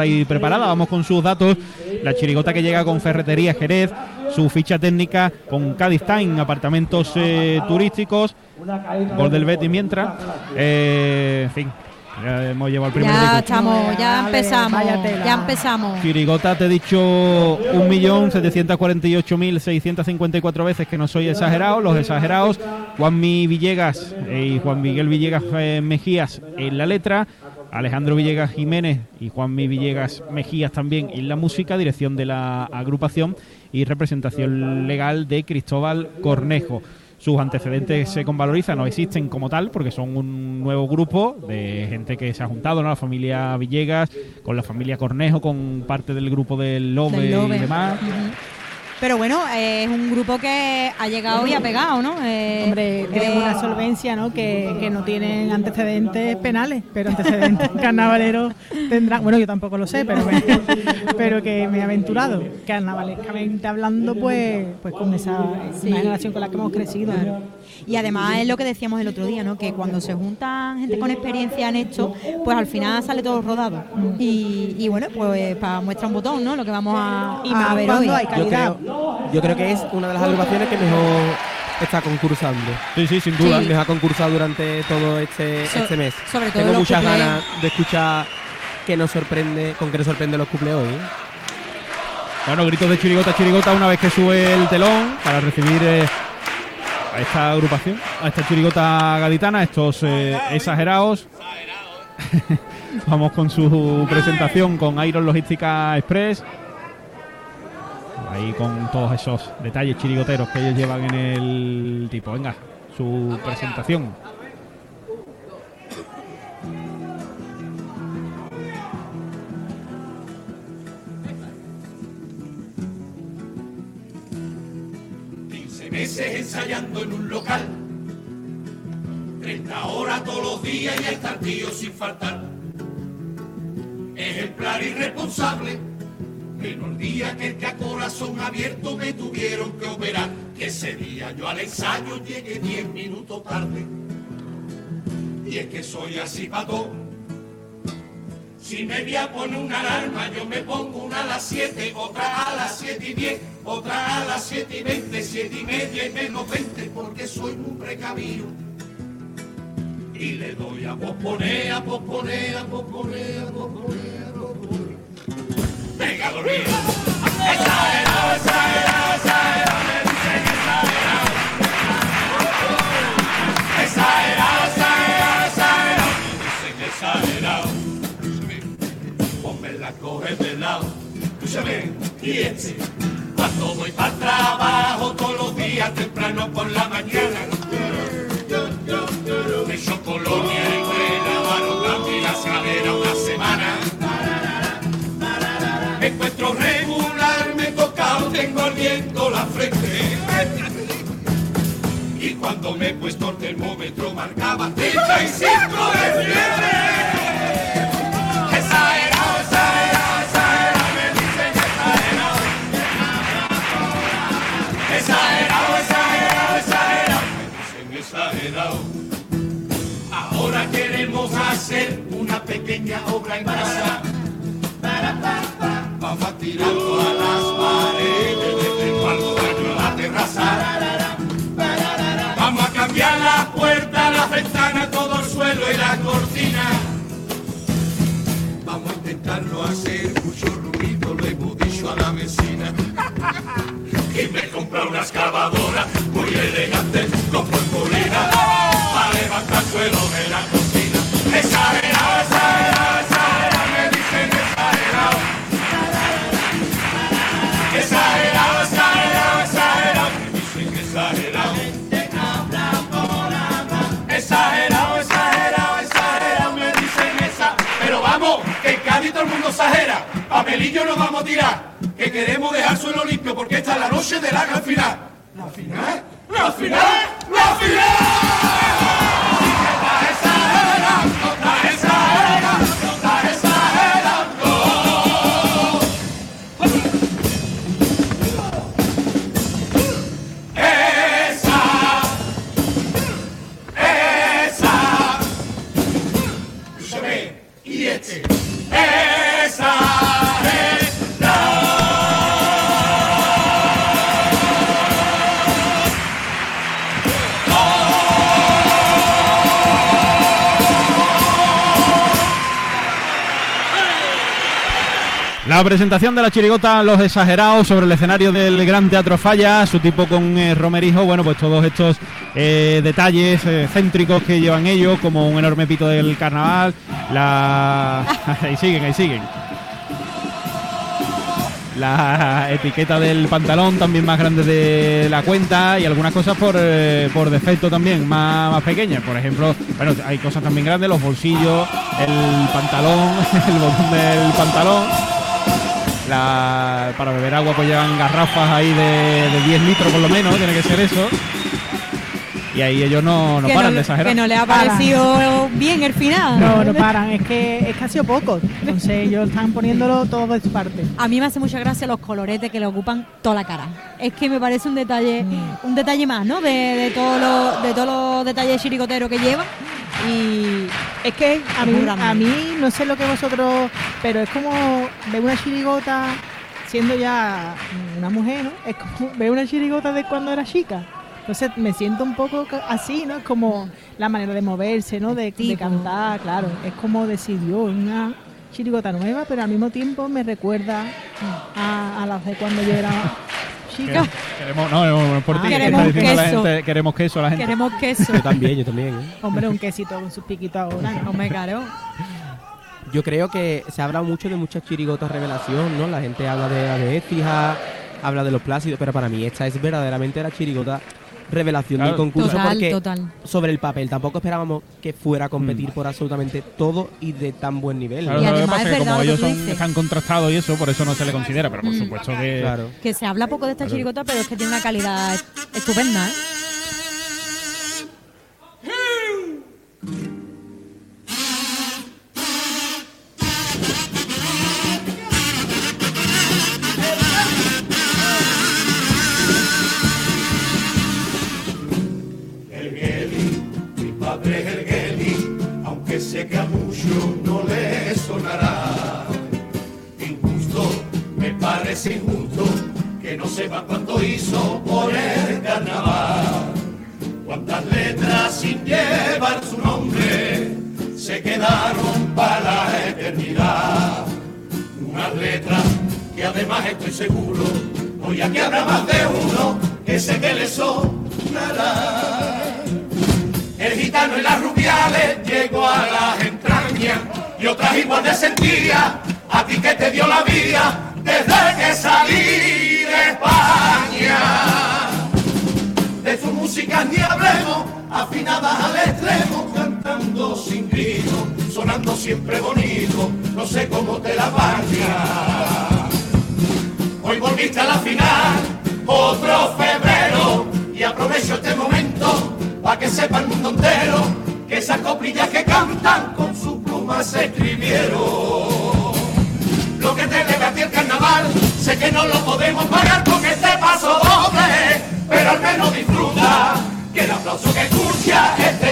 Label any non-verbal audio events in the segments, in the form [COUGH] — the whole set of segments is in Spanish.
ahí preparada. Vamos con sus datos. La chirigota que llega con Ferretería Jerez, su ficha técnica con Cádiz Time, apartamentos eh, turísticos, gol del Betis mientras. Eh, en fin, ya hemos llevado el primer Ya estamos, ya empezamos, ya empezamos. Chirigota, te he dicho 1.748.654 veces que no soy exagerado. Los exagerados, Juanmi Villegas eh, y Juan Miguel Villegas eh, Mejías en la letra, Alejandro Villegas Jiménez y Juanmi Villegas Mejías también en la música, dirección de la agrupación y representación legal de Cristóbal Cornejo. Sus antecedentes eh, con Valoriza no existen como tal porque son un nuevo grupo de gente que se ha juntado, ¿no? La familia Villegas, con la familia Cornejo, con parte del grupo del Lobe, y demás. Pero bueno, eh, es un grupo que ha llegado y ha pegado, ¿no? Eh, Hombre, tienen eh, una solvencia, ¿no? Que, que no tienen antecedentes penales, pero antecedentes [LAUGHS] carnavaleros tendrán. Bueno, yo tampoco lo sé, pero, me- pero que me he aventurado. Carnavalescamente hablando, pues, pues con esa Sí. generación con la que hemos crecido. Claro. Y además es lo que decíamos el otro día, ¿no? Que cuando se juntan gente con experiencia en esto, pues al final sale todo rodado. Y, y bueno, pues para muestra un botón, ¿no? Lo que vamos a, Y a ver hoy. hay Yo creo, yo creo que es una de las agrupaciones que mejor está concursando. Sí, sí, sin duda. Sí. Mejor ha concursado durante todo este, So- este mes. sobre todo Tengo muchas cuplés. ganas de escuchar que nos sorprende, con que nos sorprende los cumple hoy. ¿eh? Bueno, gritos de chirigota, chirigota una vez que sube el telón para recibir eh, a esta agrupación, a esta chirigota gaditana, estos eh, exagerados. [LAUGHS] Vamos con su presentación con Iron Logística Express. Ahí con todos esos detalles chirigoteros que ellos llevan en el tipo. Venga, su presentación. Meses ensayando en un local. 30 horas todos los días y estar tío sin faltar. Ejemplar irresponsable. Menos día que que a corazón abierto me tuvieron que operar. Que ese día yo al ensayo llegué 10 minutos tarde. Y es que soy así pato. Si me voy a poner una alarma, yo me pongo una a las 7, otra a las 7 y 10, otra a las 7 y 20, 7 y media y menos 20, porque soy muy precavido. Y le doy a posponer, a posponer, a posponer, a posponer, a posponer. Venga, dormir. Exagerado, exagerado, exagerado, me dicen exagerado. Exagerado, exagerado, exagerado, me dicen exagerado ponme la coge de lado. Escúchame, y este, cuando voy para trabajo todos los días temprano por la mañana. Me echo colonia y buena mano, cambio la escalera una semana. Me encuentro regular, me he tocado, tengo ardiendo la frente. Y cuando me he puesto el termómetro marcaba 35 de fiebre. Hacer una pequeña obra en casa. Vamos a tirar todas las paredes desde el cuarto baño a la terraza. Vamos a cambiar la puerta, la ventana, todo el suelo y la cortina. Vamos a intentarlo hacer mucho ruido, lo hemos dicho a la vecina. [LAUGHS] Y me compré una excavadora La presentación de la chirigota Los Exagerados sobre el escenario del Gran Teatro Falla, su tipo con eh, Romerijo, bueno, pues todos estos eh, detalles eh, céntricos que llevan ellos, como un enorme pito del carnaval, la... [LAUGHS] ahí siguen, ahí siguen. La etiqueta del pantalón también más grande de la cuenta y algunas cosas por, eh, por defecto también más, más pequeñas. Por ejemplo, bueno, hay cosas también grandes, los bolsillos, el pantalón, [LAUGHS] el botón del pantalón. La, para beber agua pues llevan garrafas ahí de, de 10 litros por lo menos, tiene que ser eso. Y ahí ellos no, no que, paran no, de exagerar. que no le ha parecido bien el final. No, no paran, es que es que ha sido poco. Entonces ellos están poniéndolo todo de su parte. A mí me hace mucha gracia los coloretes que le ocupan toda la cara. Es que me parece un detalle, un detalle más, ¿no? De, de todos los, de todos los detalles chiricoteros que llevan. Y Es que a mí, a no sé lo que vosotros, pero es como ver una chirigota siendo ya una mujer, ¿no? Es como [LAUGHS] ver una chirigota de cuando era chica. Entonces me siento un poco así, ¿no? Es como la manera de moverse, ¿no? De, cantar, claro. Es como decir, Dios, una chirigota nueva, pero al mismo tiempo me recuerda a, a las de cuando yo era chica. Queremos, no, no, no, por Ah, ti, que queremos la queso. gente, queremos queso la gente. queremos queso. Yo también, yo también. ¿eh? Hombre, un quesito con sus piquitos ahora. ¿no? Hombre, claro. Yo creo que se habla mucho de muchas chirigotas revelación, ¿no? La gente habla de la de Écija, habla de los plácidos, pero para mí esta es verdaderamente la chirigota revelación Claro. del concurso Total, porque total. sobre el papel tampoco esperábamos que fuera a competir por absolutamente todo y de tan buen nivel. Claro, Y además es que como ellos son, están contrastados y eso, por eso no se le considera, pero por Mm. supuesto que... Claro. Que se habla poco de esta chirigota, pero es que tiene una calidad estupenda, ¿eh? Quedaron para la eternidad. Unas letras que además estoy seguro, hoy aquí habrá más de uno que sé que le sonará. El gitano en las rubiales llegó a las entrañas y otras igual de sentía a ti que te dio la vida desde que salí de España. De su música ni hablemos, afinadas al extremo, cantando sin grito, sonando siempre bonito, no sé cómo te la bañas. Hoy volviste a la final, otro febrero, y aprovecho este momento para que sepa el mundo entero que esas coplillas que cantan con sus plumas se escribieron. Lo que te debe a ti el carnaval, sé que no lo podemos pagar con este paso doble, pero al menos disfruta que el aplauso que escucha, este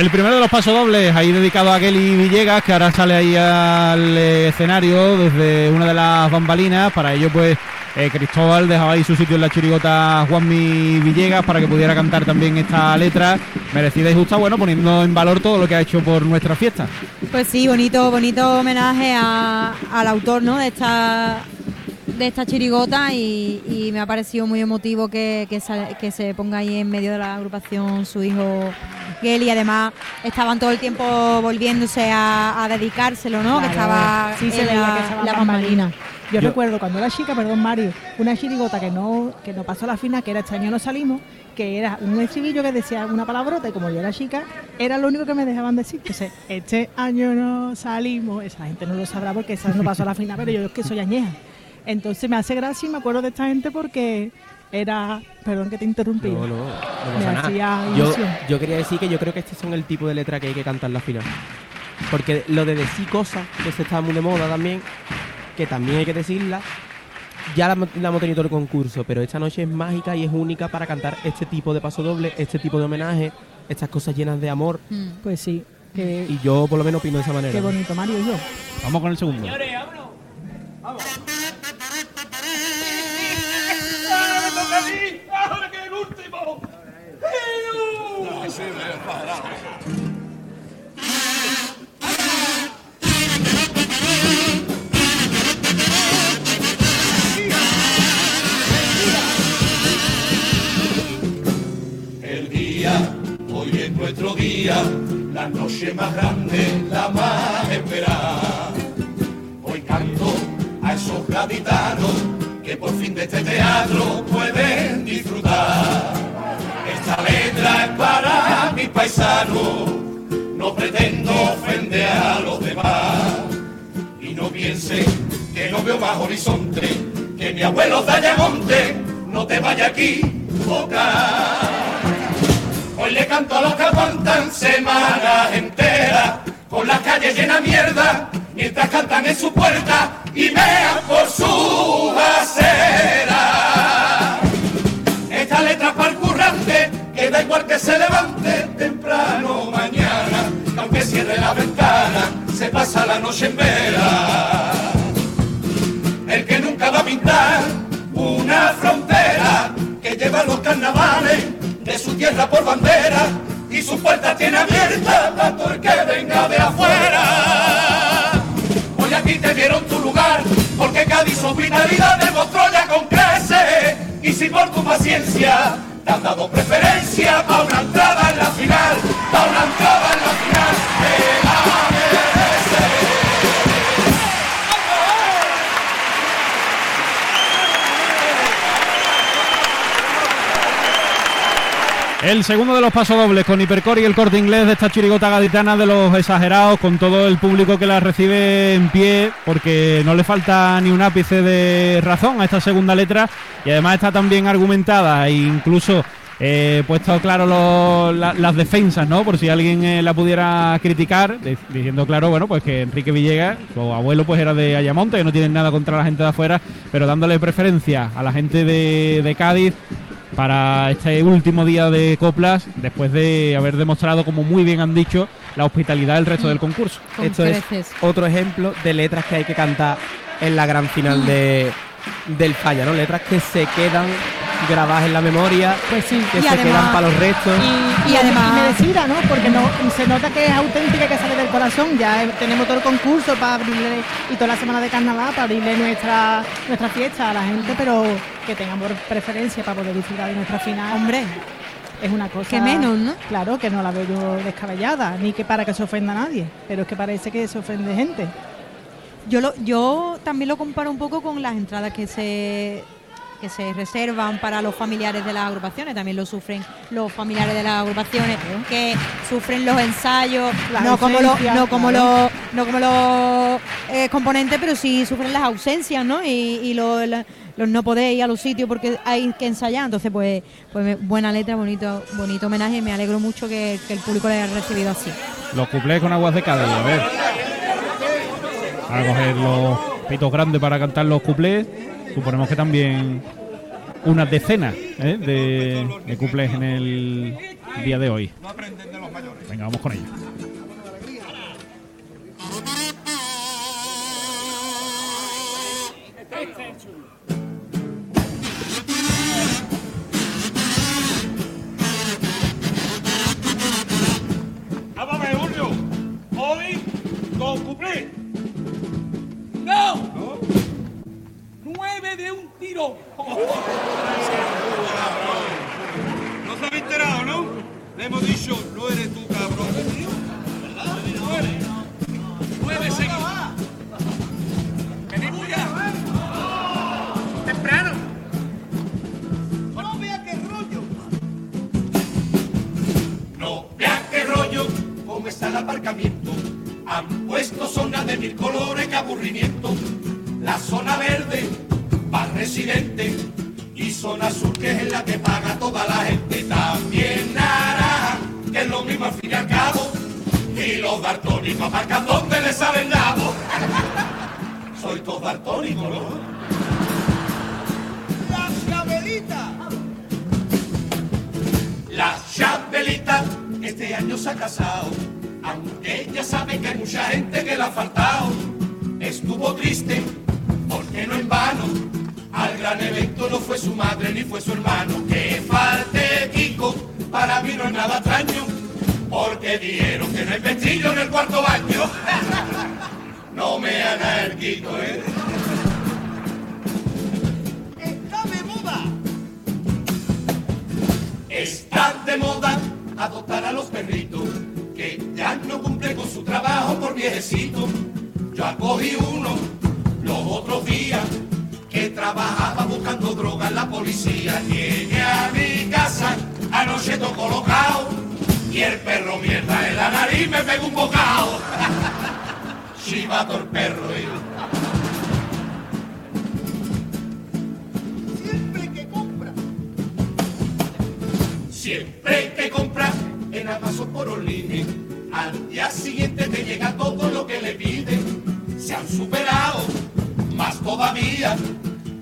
El primero de los pasodobles, ahí dedicado a Kelly Villegas, que ahora sale ahí al escenario desde una de las bambalinas. Para ello, pues, eh, Cristóbal dejaba ahí su sitio en la chirigota Juanmi Villegas para que pudiera cantar también esta letra merecida y justa, bueno, poniendo en valor todo lo que ha hecho por nuestra fiesta. Pues sí, bonito, bonito homenaje a- al autor, ¿no? De esta de esta chirigota y, y me ha parecido muy emotivo que, que, se ponga ahí en medio de la agrupación su hijo Geli. Además, estaban todo el tiempo volviéndose a, a dedicárselo, ¿no? Que estaba sí se en veía la, que estaba la en bambalina. bambalina. Yo, Yo- recuerdo cuando era chica, perdón Mario, una chirigota que no, que no pasó a la final, que era este año no salimos, que era un estribillo que decía una palabrota y como yo era chica, era lo único que me dejaban decir. Entonces, este año no salimos, esa gente no lo sabrá porque esa no pasó a la final, pero yo es que soy añeja. Entonces me hace gracia y me acuerdo de esta gente porque era, perdón que te interrumpí. No, no, no Me. Yo, ilusión. yo quería decir que yo creo que estos son el tipo de letra que hay que cantar la final. Porque lo de decir cosas, que se está muy de moda también, que también hay que decirla, ya la, hemos- la hemos tenido todo el concurso, pero esta noche es mágica y es única para cantar este tipo de paso doble, este tipo de homenaje, estas cosas llenas de amor. Mm. Pues sí, que, Y yo por lo menos opino de esa manera. qué bonito Mario y yo. Vamos con el segundo. Ahora me toca El día, hoy es nuestro día, la noche más grande, la más esperada. Hoy canto a esos gaditanos que por fin de este teatro pueden disfrutar. Esta letra es para mis paisanos, no pretendo ofender a los demás. Y no piense que no veo más horizonte, que mi abuelo Dayamonte no te vaya aquí tocar. Hoy le canto a los que aguantan semanas enteras, con las calles llenas de mierda, mientras cantan en su puerta y mean por su acera. Esta letra es para el currante, da igual que se levante temprano mañana, que aunque cierre la ventana, se pasa la noche en vela. El que nunca va a pintar una frontera que lleva los carnavales de su tierra por bandera y su puerta tiene abierta para todo el que venga de afuera. Hoy aquí te dieron tu lugar porque Cádiz su vitalidad demostró ya con crece y si por tu paciencia han dado preferencia para una entrada en la final, para una entrada El segundo de los pasodobles con Hipercor y el corte inglés de esta chirigota gaditana de los exagerados, con todo el público que la recibe en pie, porque no le falta ni un ápice de razón a esta segunda letra y además está también argumentada e incluso eh, puesto claro las defensas, ¿no? Por si alguien eh, la pudiera criticar, diciendo claro, bueno, pues que Enrique Villegas, su abuelo, pues era de Ayamonte, que no tienen nada contra la gente de afuera, pero dándole preferencia a la gente de Cádiz para este último día de coplas, después de haber demostrado, como muy bien han dicho, la hospitalidad del resto del concurso. Con Esto es otro ejemplo de letras que hay que cantar en la gran final de, del falla, ¿no? Letras que se quedan grabadas en la memoria, Pues sí. que Y se además- quedan para los restos. Y, Y además- merecida, ¿no? Porque no, se nota que es auténtica, que sale del corazón. Ya eh, tenemos todo el concurso para abrirle y toda la semana de carnaval para abrirle nuestra nuestra fiesta a la gente, pero que tengamos preferencia para poder disfrutar de nuestra final. Hombre, es una cosa. Que menos, ¿no? Claro, que no la veo yo descabellada, ni que para que se ofenda a nadie, pero es que parece que se ofende gente. yo lo, yo también lo comparo un poco con las entradas que se que se reservan para los familiares de las agrupaciones, también lo sufren los familiares de las agrupaciones, que sufren los ensayos, La no como los, no como los, no como los eh, componentes, pero sí sufren las ausencias, ¿no? Y, y lo- la- los no poder ir a los sitios porque hay que ensayar, entonces pues, pues buena letra, bonito, bonito homenaje, y me alegro mucho que, que el público le haya recibido así. Los cuplés con aguas de Cádiz, a ver. A coger los pitos grandes para cantar los cuplés. Suponemos que también unas decenas ¿eh? de, de cuplés en el día de hoy. Venga, vamos con ello. A De un tiro. No se había enterado, ¿no? Le hemos dicho, no eres tú, cabrón. ¿Verdad? Nueve. Nueve seguidos. Venimos ya. Temprano. No vea qué rollo. No vean qué rollo, cómo está el aparcamiento. Han puesto zona de mil colores, qué aburrimiento. Y zona azul, que ¿eh? ¡Está de moda! Está de moda adoptar a los perritos que ya no cumplen con su trabajo por viejecito. Yo acogí uno los otros días que trabajaba buscando droga en la policía. Llegué a mi casa, anoche todo colocado y el perro mierda en la nariz me pegó un bocado. [LAUGHS] Chivato el perro. eh.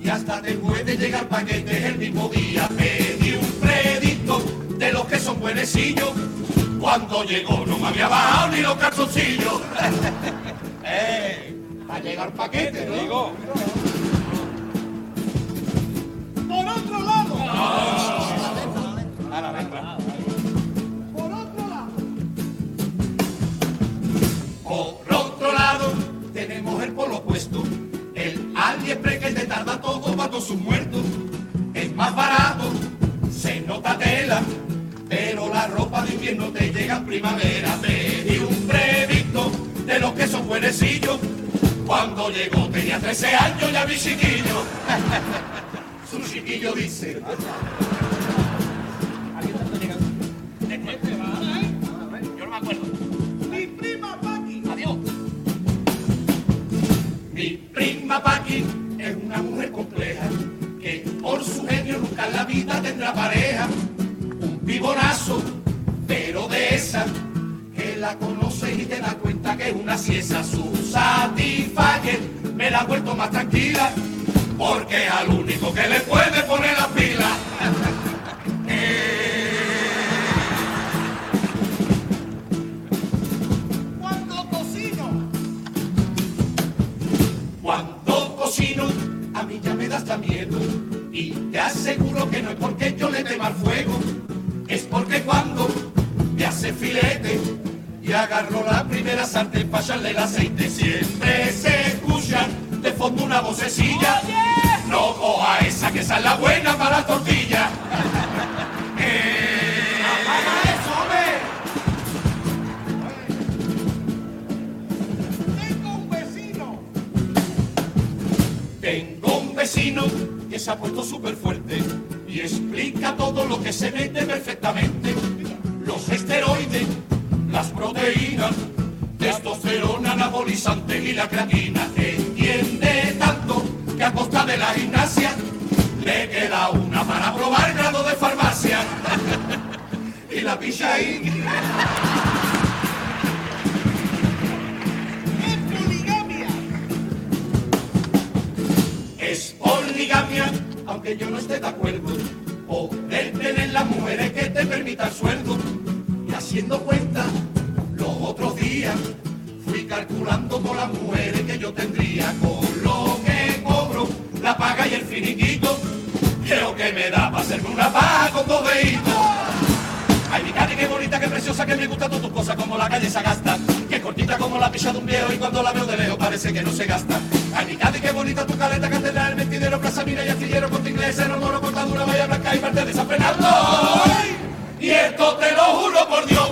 Y hasta te puede llegar paquetes el mismo día. Pedí un predicto de los que son buenecillos. Cuando llegó no me había bajado ni los calzoncillos. [LAUGHS] ¡Eh! A llegar paquete, ¿no? Digo. Por otro lado. Por otro lado. Por otro lado, tenemos el polo opuesto. El AliExpress que te tarda todo para todos sus muertos. Es más barato, se nota tela, pero la ropa de invierno te llega en primavera. Pedí un predicto de los que son buenecillos. Cuando llegó tenía 13 años ya mi chiquillo. [LAUGHS] Su chiquillo dice. Prima Paqui es una mujer compleja que por su genio nunca la vida tendrá pareja. Un pibonazo, pero de esa que la conoces y te das cuenta que es una ciesa. Su Satisfyer me la ha vuelto más tranquila porque es al único que le puede poner las pilas. Aseguro que no es porque yo le tema al fuego, es porque cuando me hace filete y agarro la primera sartén para echarle el aceite, siempre se escucha de fondo una vocecilla. No coja esa que esa es la buena para las tortillas. [LAUGHS] Eh, ¡Apaga eso, hombre! Tengo un vecino. Tengo un vecino se ha puesto súper fuerte y explica todo lo que se mete perfectamente. Los esteroides, las proteínas, testosterona, anabolizantes y la creatina. Entiende tanto que a costa de la gimnasia le queda una para probar grado de farmacia. [LAUGHS] y la picha ahí. Es poligamia. Es poligamia, aunque yo no esté de acuerdo. Poder tener las mujeres que te permitan sueldo. Y haciendo cuenta, los otros días fui calculando con las mujeres que yo tendría. Con lo que cobro, la paga y el finiquito. Creo que me da para hacerme una paja con dos deditos. Ay, mi Cari, qué bonita, qué preciosa, que me gusta todas tus cosas como la calle se gasta. Cortita como la picha de un viejo y cuando la veo de lejos parece que no se gasta. Ay, mi qué bonita tu caleta, catedral, mentidero, plaza mira y astillero con tu inglés, en moro, cortadura, vaya blanca y parte de Y esto te lo juro por Dios,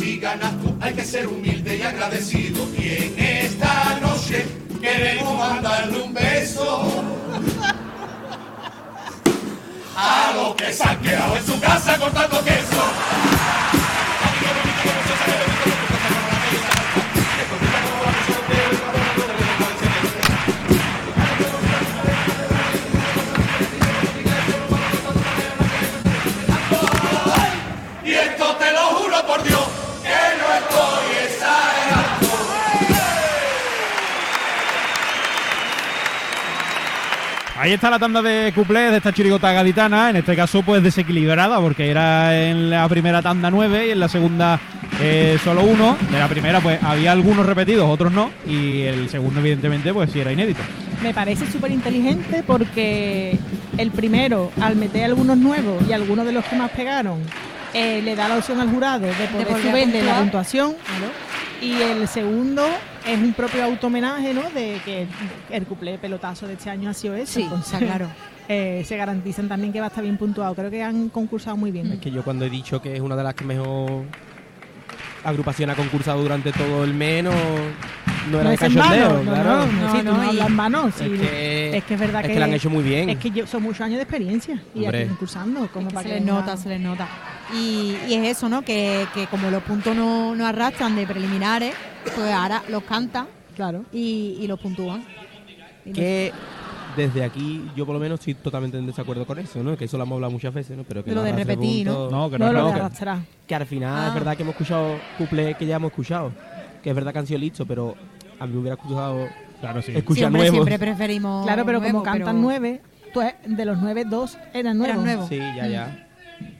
Si ganas tú, hay que ser humilde y agradecido. Y en esta noche queremos mandarle un beso a lo que se ha quedado en su casa cortando queso. Ahí está la tanda de cuplés de esta chirigota gaditana, en este caso pues desequilibrada, porque era en la primera tanda nueve y en la segunda eh, solo uno. De la primera pues había algunos repetidos, otros no, y el segundo evidentemente pues sí era inédito. Me parece súper inteligente porque el primero, al meter algunos nuevos y algunos de los que más pegaron, eh, le da la opción al jurado de poder subirle la puntuación. Y el segundo es un propio auto-homenaje, ¿no? De que el cuplé pelotazo de este año ha sido ese. Sí, Entonces, claro. [LAUGHS] eh, se garantizan también que va a estar bien puntuado. Creo que han concursado muy bien. Es que yo cuando he dicho que es una de las que mejor agrupación ha concursado durante todo el mes, no, no era No de cachondeo, no, claro. no, no, No, sí, no, no y- en vano, sí. Es que, es que es verdad es que, que lo han hecho muy bien. Es que yo, son muchos años de experiencia y Hombre. aquí concursando. Como Es que para se les nota, se les nota. Y, y es eso, ¿no? Que, que como los puntos no, no arrastran de preliminares, pues ahora los cantan Claro. y, y los puntúan. Que desde aquí yo por lo menos estoy totalmente en desacuerdo con eso, ¿no? Que eso lo hemos hablado muchas veces, ¿no? Pero que Lo no de repetir, ¿no? No, que No, no, lo no, de que- arrastrar. Que al final Ah. es verdad que hemos escuchado cuplés que ya hemos escuchado. Que es verdad que han sido listos, pero a mí me hubiera gustado Claro, sí. escuchar siempre, nuevos. siempre preferimos. Claro, pero como cantan pero- nueve, pues de los nueve, dos eran nuevos. Eran nuevos. Sí, ya, ya.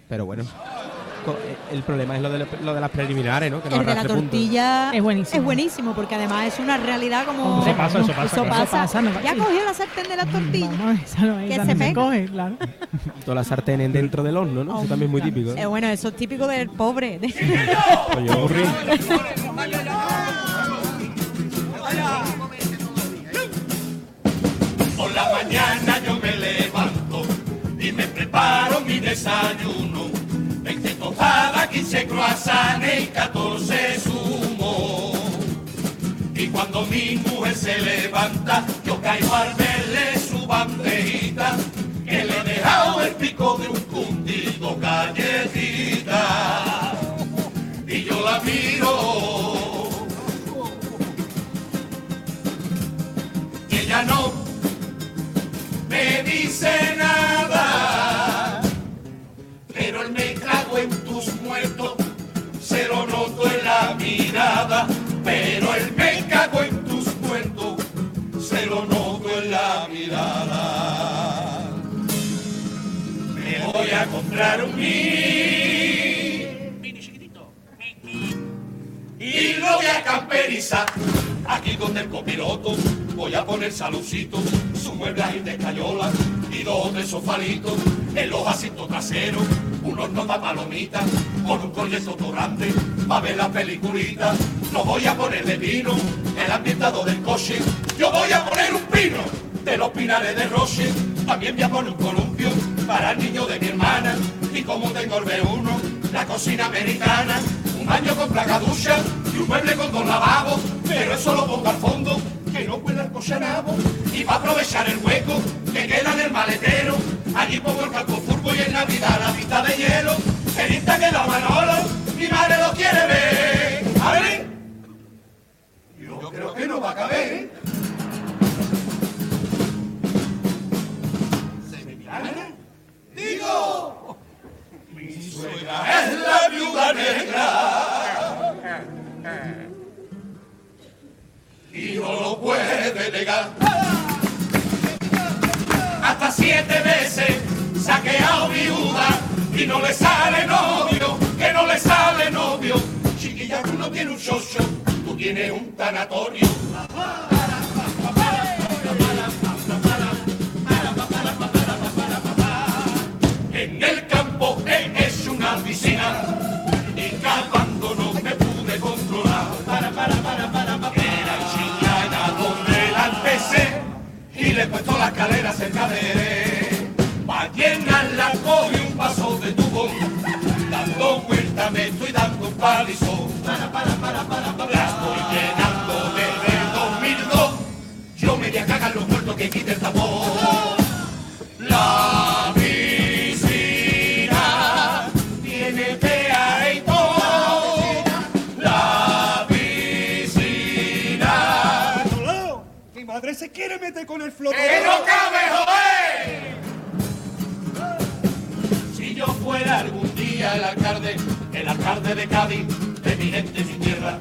Pero bueno. Eh, El problema es lo de, lo de las preliminares, ¿no? Que no El de la tortilla Es buenísimo. es buenísimo porque además es una realidad como. Eso pasa, eso pasa, Eso claro. pasa. Eso pasa, no, ya cogió la sartén de la tortilla. Vamos, esa no, Que esa se no se pega. coge, claro. [LAUGHS] Todas las sartenes dentro del horno, ¿no? Eso también es muy típico. Eh, bueno, eso es típico del pobre. [LAUGHS] Por la mañana yo me levanto y me preparo mi desayuno. 20 tostadas, 15 croissants y 14 zumo. Y cuando mi mujer se levanta, yo caigo al verle su bandejita, que le he dejado el pico de un cundido galletita. Y yo la miro. Y ella no comprar un mini y lo voy a camperizar. Aquí con el copiloto voy a poner salucito, su mueble ahí de escayola y dos o tres sofalitos en los asientos traseros, un horno de palomitas con un proyecto grande para ver la peliculita. No voy a poner de vino el ambientado del coche, yo voy a poner un pino de los pinares de Roche. También voy a poner un columpio para el niño de mi hermana. Y como tengo el B1, la cocina americana, un baño con placa ducha y un mueble con dos lavabos. Pero eso lo pongo al fondo, que no pueda el cochanabo. Y para aprovechar el hueco que queda en el maletero, allí pongo el campo furbo y en Navidad la pista de hielo. El Insta que la Manolo, mi madre lo quiere ver. A ver, yo creo que no va a caber, ¿eh? Es la viuda negra. Y no lo puede negar. Hasta siete veces saqueado viuda y no le sale novio, que no le sale novio. Chiquilla, tú no tienes un chocho, tú tienes un tanatorio. En el campo he hecho una piscina y cavando no me pude controlar. Para, para, para, para, para. Era donde la empecé y le puesto la escalera cerca de. Pa' llenarla cogí un paso de tubo, dando vuelta me estoy dando un palizón. Para, para, para, para, para. Estoy llenando desde el 2002. Yo me voy a cagar los muertos que quite el tapón. Con el flotón. ¡Que no cabe, joder! Si yo fuera algún día el alcalde, el alcalde de Cádiz, de mi gente, mi tierra,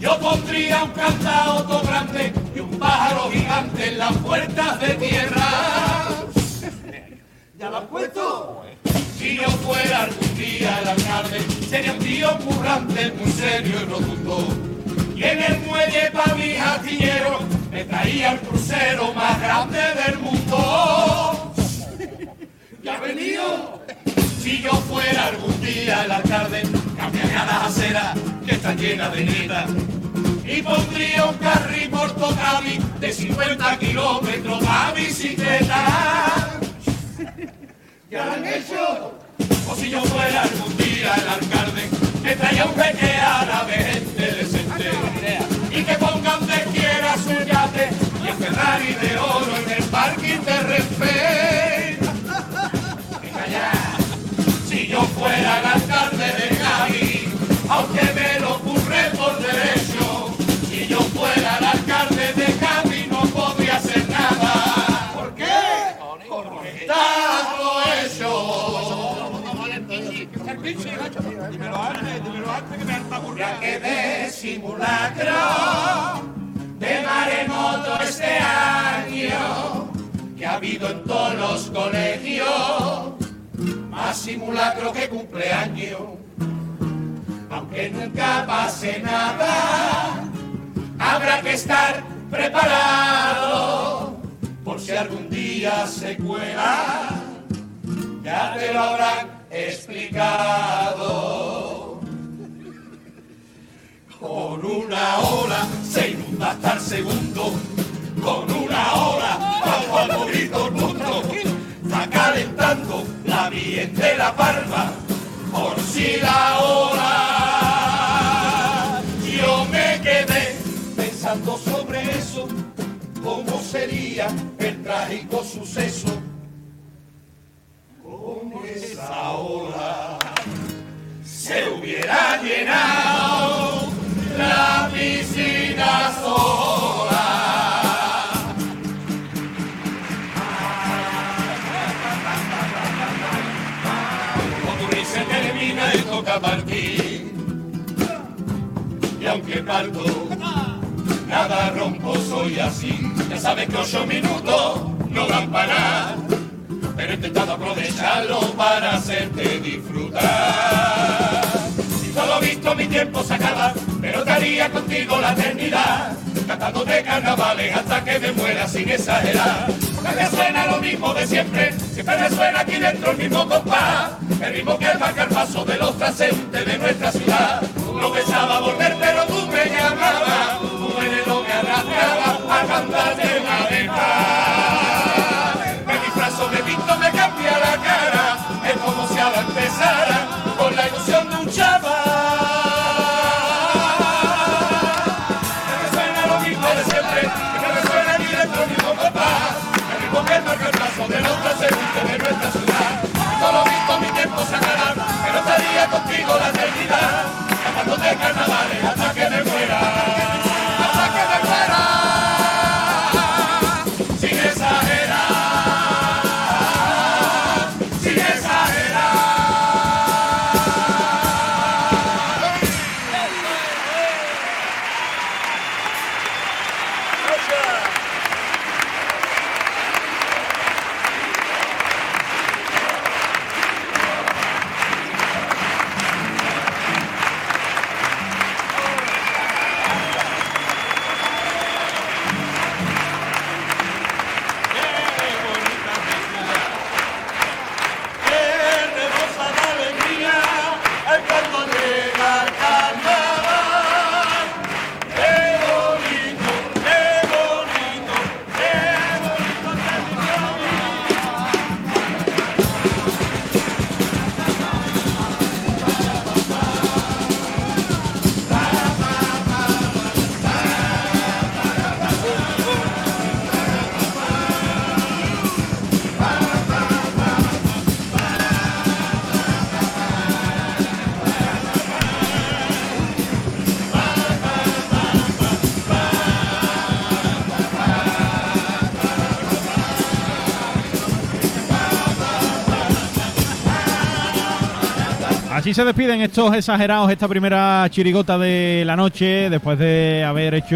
yo pondría un cantao grande y un pájaro gigante en las puertas de tierra. ¿Ya lo has puesto? Si yo fuera algún día el alcalde, sería un tío currante, muy serio y rotundo. Y en el muelle para mis astilleros me traía el crucero más grande del mundo. [LAUGHS] ¿Ya ha venido? Si yo fuera algún día el alcalde, cambiaría las aceras que están llenas de nieta y pondría un carril por Tocabi de 50 kilómetros a bicicleta. [LAUGHS] ¿Ya lo han hecho? O si yo fuera algún día el alcalde, me traía un jeque árabe, gente y que pongan de quiera su yate y el Ferrari de oro en el parking de Renfe. Venga ya. Si yo fuera el alcalde de Cádiz, aunque me lo ocurre por derecho, Dímelo antes, dímelo antes que me harta que de simulacro de maremoto este año que ha habido en todos los colegios más simulacro que cumpleaños aunque nunca pase nada habrá que estar preparado por si algún día se cuela ya te lo habrán explicado con una ola se inunda hasta el segundo. Con una ola bajo al morir todo el mundo. Está calentando la bien de la palma. Por si la ola. Yo me quedé pensando sobre eso. ¿Cómo sería el trágico suceso? Nada rompo, soy así. Ya sabes que ocho minutos no dan para pero he intentado aprovecharlo para hacerte disfrutar. Si solo visto mi tiempo se acaba, pero estaría contigo la eternidad, cantándote carnavales hasta que me muera sin exagerar. Porque suena lo mismo de siempre, siempre me suena aquí dentro el mismo compás, el ritmo que marca el paso de los transeúntes de nuestra ciudad. No pensaba volver, pero tú me llamabas, tu veneno me arrastraba a cantarte una vez más. Me disfrazo, me pinto, me cambia la cara. Es como si ahora empezara con la ilusión de un chaval. Que me suena lo mismo de siempre, que me suena ni dentro ni con compás. El ritmo que marca el paso de los transeúntes de nuestra ciudad. Solo visto mi tiempo se acabar, pero estaría contigo la eternidad. Cantándote carnavales Así se despiden estos exagerados esta primera chirigota de la noche, después de haber hecho